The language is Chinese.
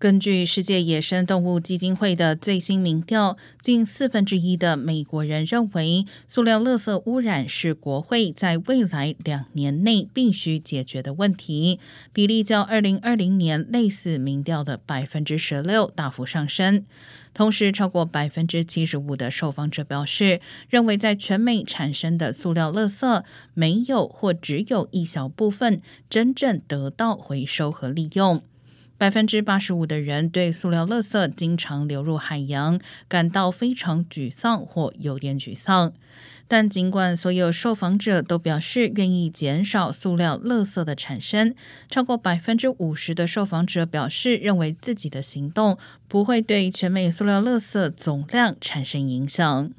根据世界野生动物基金会的最新民调，近四分之一的美国人认为，塑料垃圾污染是国会在未来两年内必须解决的问题，比例较二零二零年类似民调的百分之十六大幅上升。同时，超过百分之七十五的受访者表示，认为在全美产生的塑料垃圾没有或只有一小部分真正得到回收和利用。百分之八十五的人对塑料垃圾经常流入海洋感到非常沮丧或有点沮丧。但尽管所有受访者都表示愿意减少塑料垃圾的产生，超过百分之五十的受访者表示认为自己的行动不会对全美塑料垃圾总量产生影响。